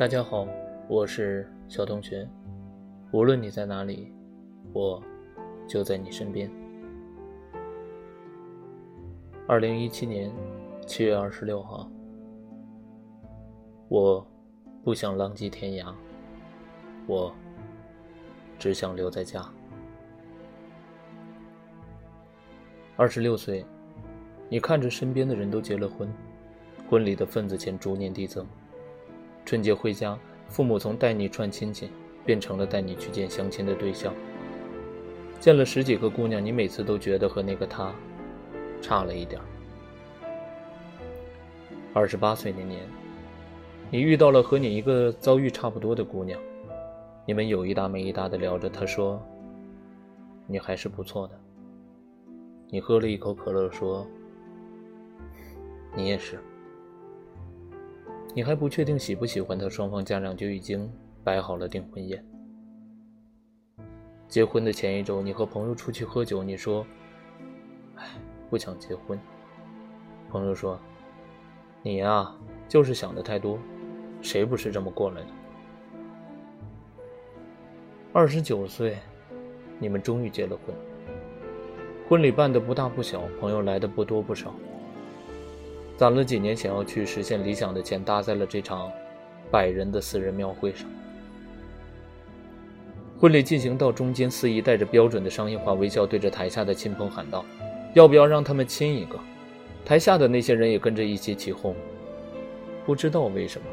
大家好，我是小同学。无论你在哪里，我就在你身边。二零一七年七月二十六号，我不想浪迹天涯，我只想留在家。二十六岁，你看着身边的人都结了婚，婚礼的份子钱逐年递增。春节回家，父母从带你串亲戚，变成了带你去见相亲的对象。见了十几个姑娘，你每次都觉得和那个她差了一点。二十八岁那年，你遇到了和你一个遭遇差不多的姑娘，你们有一搭没一搭的聊着。她说：“你还是不错的。”你喝了一口可乐，说：“你也是。”你还不确定喜不喜欢他，双方家长就已经摆好了订婚宴。结婚的前一周，你和朋友出去喝酒，你说：“哎，不想结婚。”朋友说：“你呀，就是想的太多，谁不是这么过来的？”二十九岁，你们终于结了婚。婚礼办的不大不小，朋友来的不多不少。攒了几年想要去实现理想的钱，搭在了这场百人的私人庙会上。婚礼进行到中间，司仪带着标准的商业化微笑，对着台下的亲朋喊道：“要不要让他们亲一个？”台下的那些人也跟着一起起哄。不知道为什么，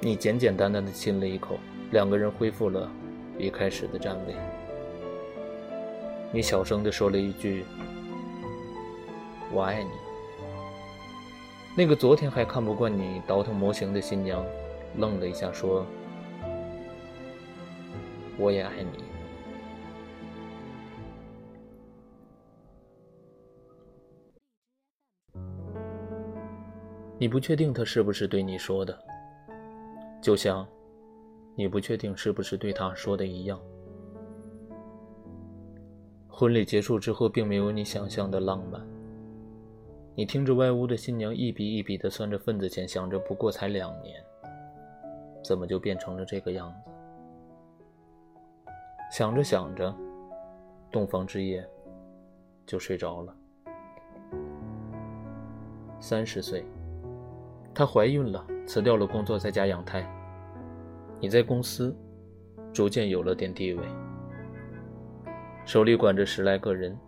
你简简单单的亲了一口，两个人恢复了一开始的站位。你小声的说了一句：“我爱你。”那个昨天还看不惯你倒腾模型的新娘，愣了一下，说：“我也爱你。”你不确定他是不是对你说的，就像你不确定是不是对他说的一样。婚礼结束之后，并没有你想象的浪漫。你听着外屋的新娘一笔一笔的算着份子钱，想着不过才两年，怎么就变成了这个样子？想着想着，洞房之夜就睡着了。三十岁，她怀孕了，辞掉了工作，在家养胎。你在公司逐渐有了点地位，手里管着十来个人，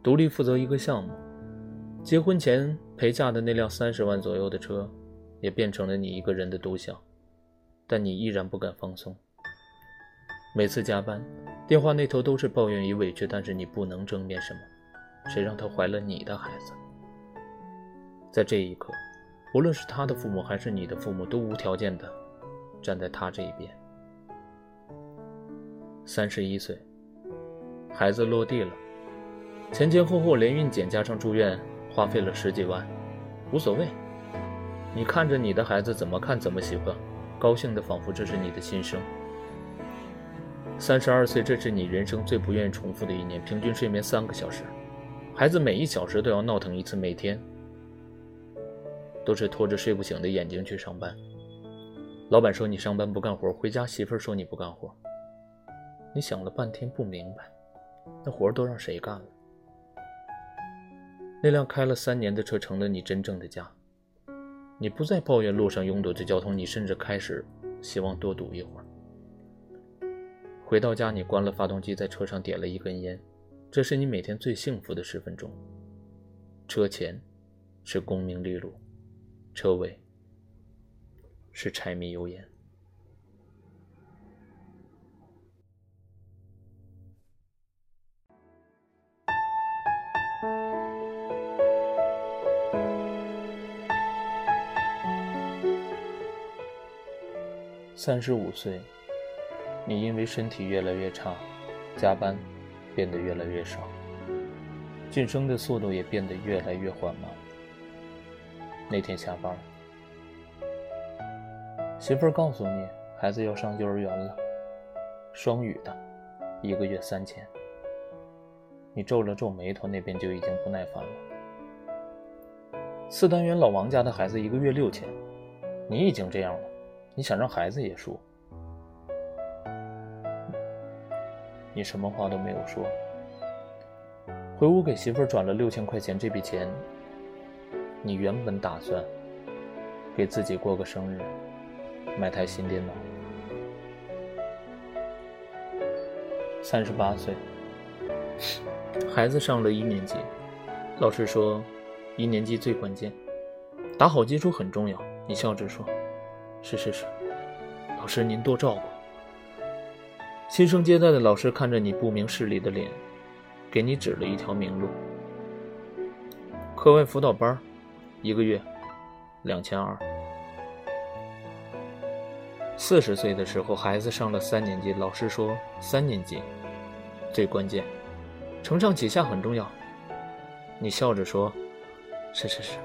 独立负责一个项目。结婚前陪嫁的那辆三十万左右的车，也变成了你一个人的独享，但你依然不敢放松。每次加班，电话那头都是抱怨与委屈，但是你不能争辩什么。谁让她怀了你的孩子？在这一刻，无论是她的父母还是你的父母，都无条件的站在她这一边。三十一岁，孩子落地了，前前后后连孕检加上住院。花费了十几万，无所谓。你看着你的孩子怎么看怎么喜欢，高兴的仿佛这是你的亲生。三十二岁，这是你人生最不愿意重复的一年，平均睡眠三个小时，孩子每一小时都要闹腾一次，每天都是拖着睡不醒的眼睛去上班。老板说你上班不干活，回家媳妇说你不干活。你想了半天不明白，那活都让谁干了？那辆开了三年的车成了你真正的家，你不再抱怨路上拥堵的交通，你甚至开始希望多堵一会儿。回到家，你关了发动机，在车上点了一根烟，这是你每天最幸福的十分钟。车前是功名利禄，车尾是柴米油盐。三十五岁，你因为身体越来越差，加班变得越来越少，晋升的速度也变得越来越缓慢。那天下班，媳妇儿告诉你，孩子要上幼儿园了，双语的，一个月三千。你皱了皱眉头，那边就已经不耐烦了。四单元老王家的孩子一个月六千，你已经这样了。你想让孩子也输。你什么话都没有说，回屋给媳妇转了六千块钱。这笔钱，你原本打算给自己过个生日，买台新电脑。三十八岁，孩子上了一年级，老师说，一年级最关键，打好基础很重要。你笑着说：“是是是，老师您多照顾。”新生接待的老师看着你不明事理的脸，给你指了一条明路。课外辅导班，一个月两千二。四十岁的时候，孩子上了三年级，老师说三年级最关键，承上启下很重要。你笑着说：“是是是，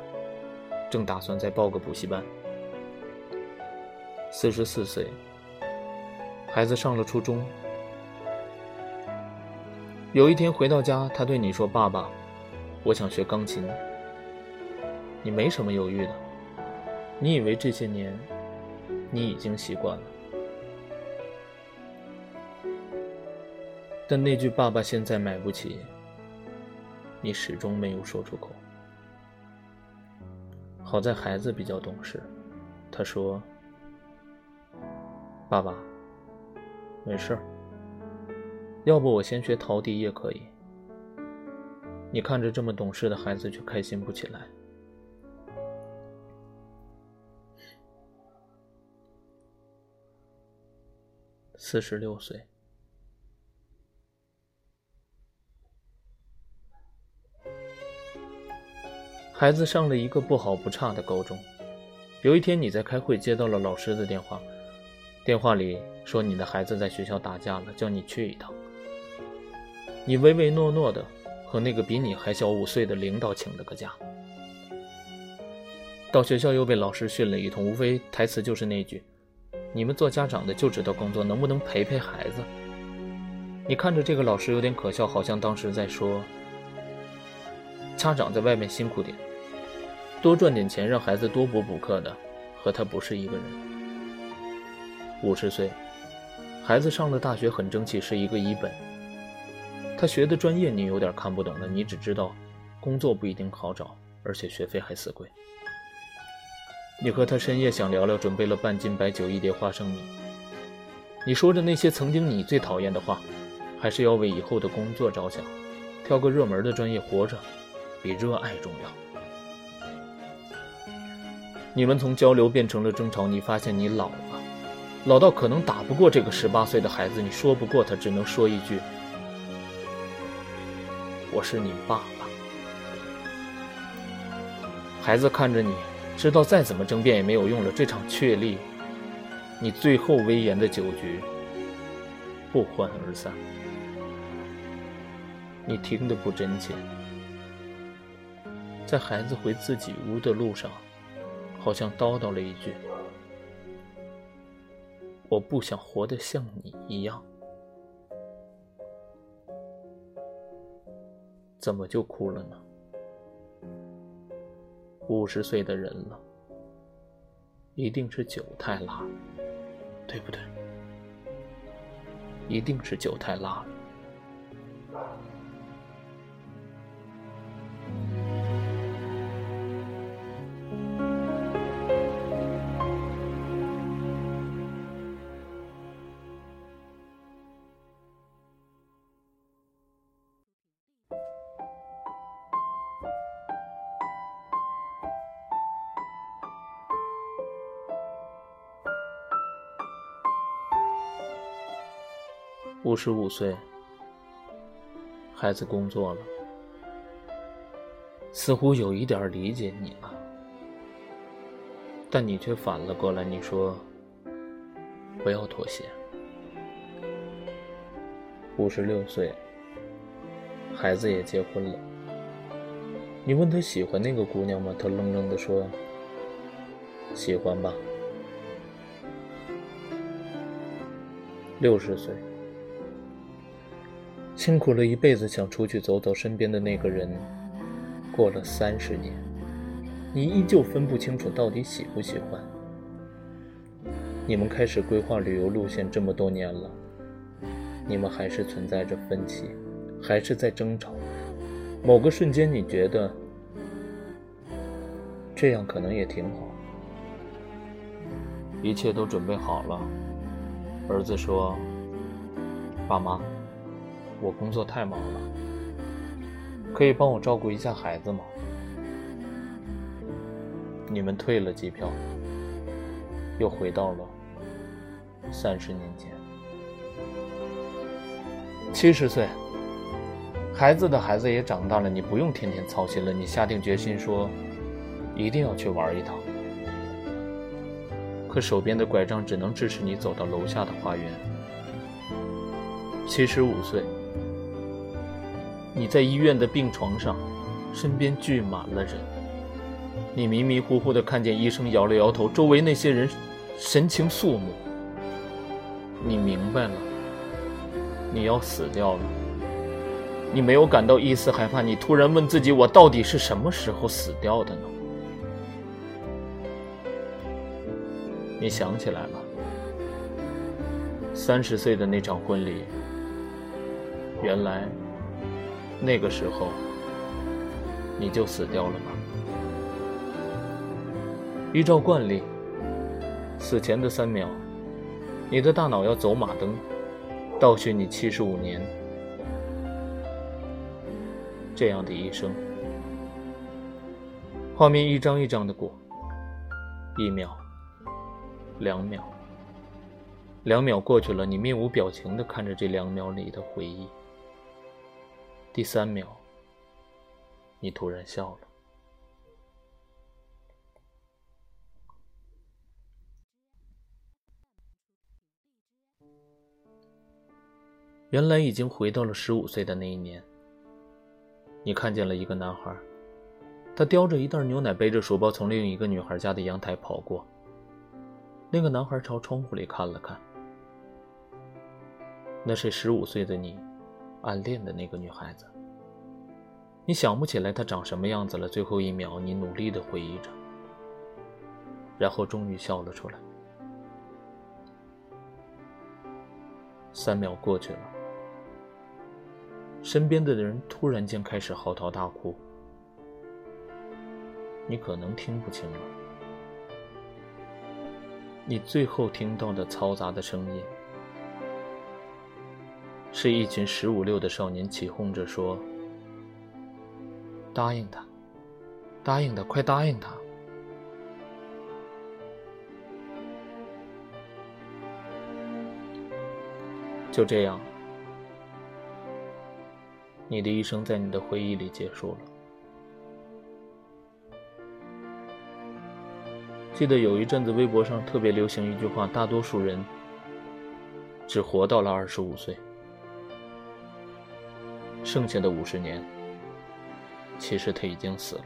正打算再报个补习班。”四十四岁。孩子上了初中，有一天回到家，他对你说：“爸爸，我想学钢琴。”你没什么犹豫的，你以为这些年你已经习惯了，但那句“爸爸现在买不起”，你始终没有说出口。好在孩子比较懂事，他说：“爸爸。”没事，要不我先学陶笛也可以。你看着这么懂事的孩子，却开心不起来。四十六岁，孩子上了一个不好不差的高中。有一天，你在开会，接到了老师的电话。电话里说你的孩子在学校打架了，叫你去一趟。你唯唯诺诺的和那个比你还小五岁的领导请了个假。到学校又被老师训了一通，无非台词就是那句：“你们做家长的就知道工作，能不能陪陪孩子？”你看着这个老师有点可笑，好像当时在说：“家长在外面辛苦点，多赚点钱，让孩子多补补课的，和他不是一个人。”五十岁，孩子上了大学，很争气，是一个一本。他学的专业你有点看不懂了，你只知道工作不一定好找，而且学费还死贵。你和他深夜想聊聊，准备了半斤白酒，一碟花生米。你说着那些曾经你最讨厌的话，还是要为以后的工作着想，挑个热门的专业活着，比热爱重要。你们从交流变成了争吵，你发现你老了。老到可能打不过这个十八岁的孩子，你说不过他，只能说一句：“我是你爸爸。”孩子看着你，知道再怎么争辩也没有用了。这场确立你最后威严的酒局不欢而散。你听得不真切，在孩子回自己屋的路上，好像叨叨了一句。我不想活得像你一样，怎么就哭了呢？五十岁的人了，一定是酒太辣，对不对？一定是酒太辣了。五十五岁，孩子工作了，似乎有一点理解你了，但你却反了过来，你说不要妥协。五十六岁，孩子也结婚了，你问他喜欢那个姑娘吗？他愣愣的说：“喜欢吧。”六十岁。辛苦了一辈子，想出去走走，身边的那个人，过了三十年，你依旧分不清楚到底喜不喜欢。你们开始规划旅游路线这么多年了，你们还是存在着分歧，还是在争吵。某个瞬间，你觉得这样可能也挺好。一切都准备好了，儿子说：“爸妈，我工作太忙了，可以帮我照顾一下孩子吗？”你们退了机票，又回到了三十年前。七十岁，孩子的孩子也长大了，你不用天天操心了。你下定决心说，一定要去玩一趟。可手边的拐杖只能支持你走到楼下的花园。七十五岁，你在医院的病床上，身边聚满了人。你迷迷糊糊的看见医生摇了摇头，周围那些人神情肃穆。你明白了，你要死掉了。你没有感到一丝害怕，你突然问自己：我到底是什么时候死掉的呢？你想起来了，三十岁的那场婚礼，原来那个时候你就死掉了吗？依照惯例，死前的三秒，你的大脑要走马灯，倒叙你七十五年这样的一生。画面一张一张的过，一秒，两秒，两秒过去了，你面无表情的看着这两秒里的回忆。第三秒，你突然笑了。原来已经回到了十五岁的那一年。你看见了一个男孩，他叼着一袋牛奶，背着书包从另一个女孩家的阳台跑过。那个男孩朝窗户里看了看，那是十五岁的你暗恋的那个女孩子。你想不起来她长什么样子了。最后一秒，你努力的回忆着，然后终于笑了出来。三秒过去了。身边的人突然间开始嚎啕大哭，你可能听不清了。你最后听到的嘈杂的声音，是一群十五六的少年起哄着说：“答应他，答应他，快答应他！”就这样。你的一生在你的回忆里结束了。记得有一阵子，微博上特别流行一句话：“大多数人只活到了二十五岁，剩下的五十年，其实他已经死了。”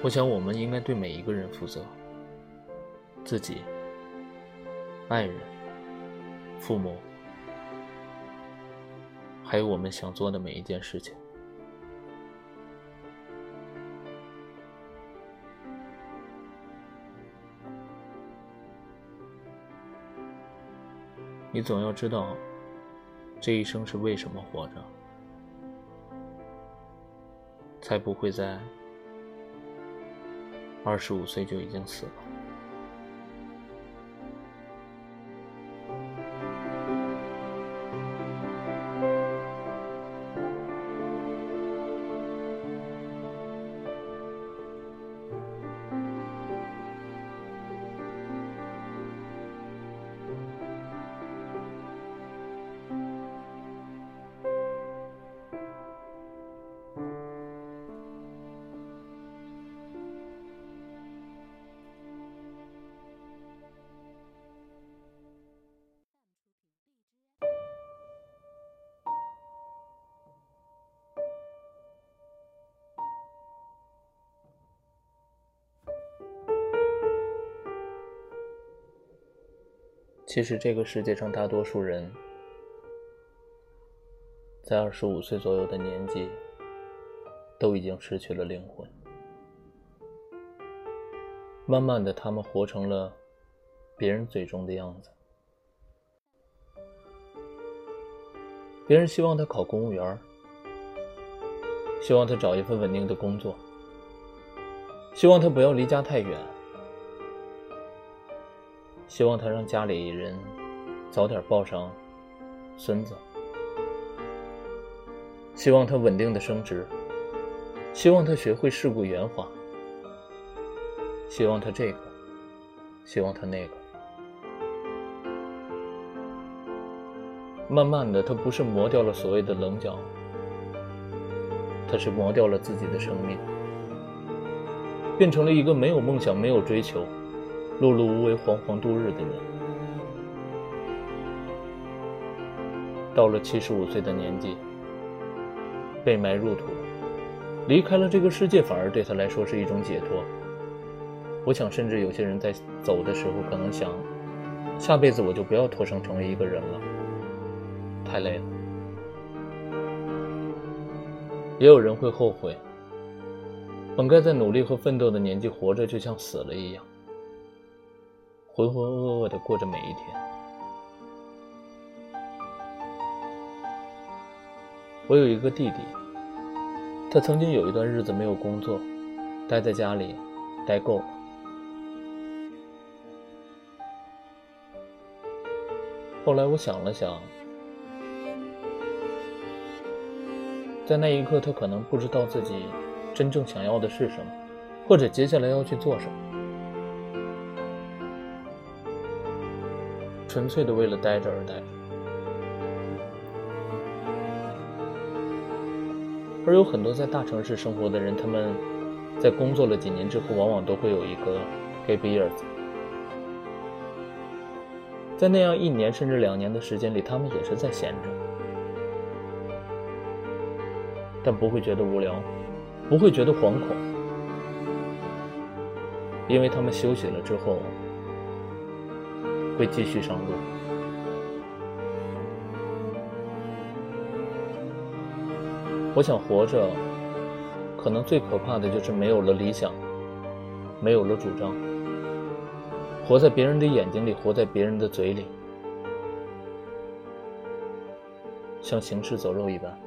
我想，我们应该对每一个人负责，自己。爱人、父母，还有我们想做的每一件事情。你总要知道，这一生是为什么活着，才不会在二十五岁就已经死了。其实，这个世界上大多数人，在二十五岁左右的年纪，都已经失去了灵魂。慢慢的，他们活成了别人嘴中的样子。别人希望他考公务员，希望他找一份稳定的工作，希望他不要离家太远，希望他让家里人早点抱上孙子，希望他稳定的升职，希望他学会世故圆滑，希望他这个，希望他那个。慢慢的，他不是磨掉了所谓的棱角，他是磨掉了自己的生命，变成了一个没有梦想、没有追求、碌碌无为、惶惶度日的人。到了七十五岁的年纪，被埋入土，离开了这个世界，反而对他来说是一种解脱。我想，甚至有些人在走的时候，可能想，下辈子我就不要托生成为一个人了。太累了，也有人会后悔，本该在努力和奋斗的年纪活着，就像死了一样，浑浑噩噩的过着每一天。我有一个弟弟，他曾经有一段日子没有工作，待在家里，待够了。后来我想了想。在那一刻，他可能不知道自己真正想要的是什么，或者接下来要去做什么，纯粹的为了待着而待着。而有很多在大城市生活的人，他们在工作了几年之后，往往都会有一个 gap years，在那样一年甚至两年的时间里，他们也是在闲着。但不会觉得无聊，不会觉得惶恐，因为他们休息了之后会继续上路。我想活着，可能最可怕的就是没有了理想，没有了主张，活在别人的眼睛里，活在别人的嘴里，像行尸走肉一般。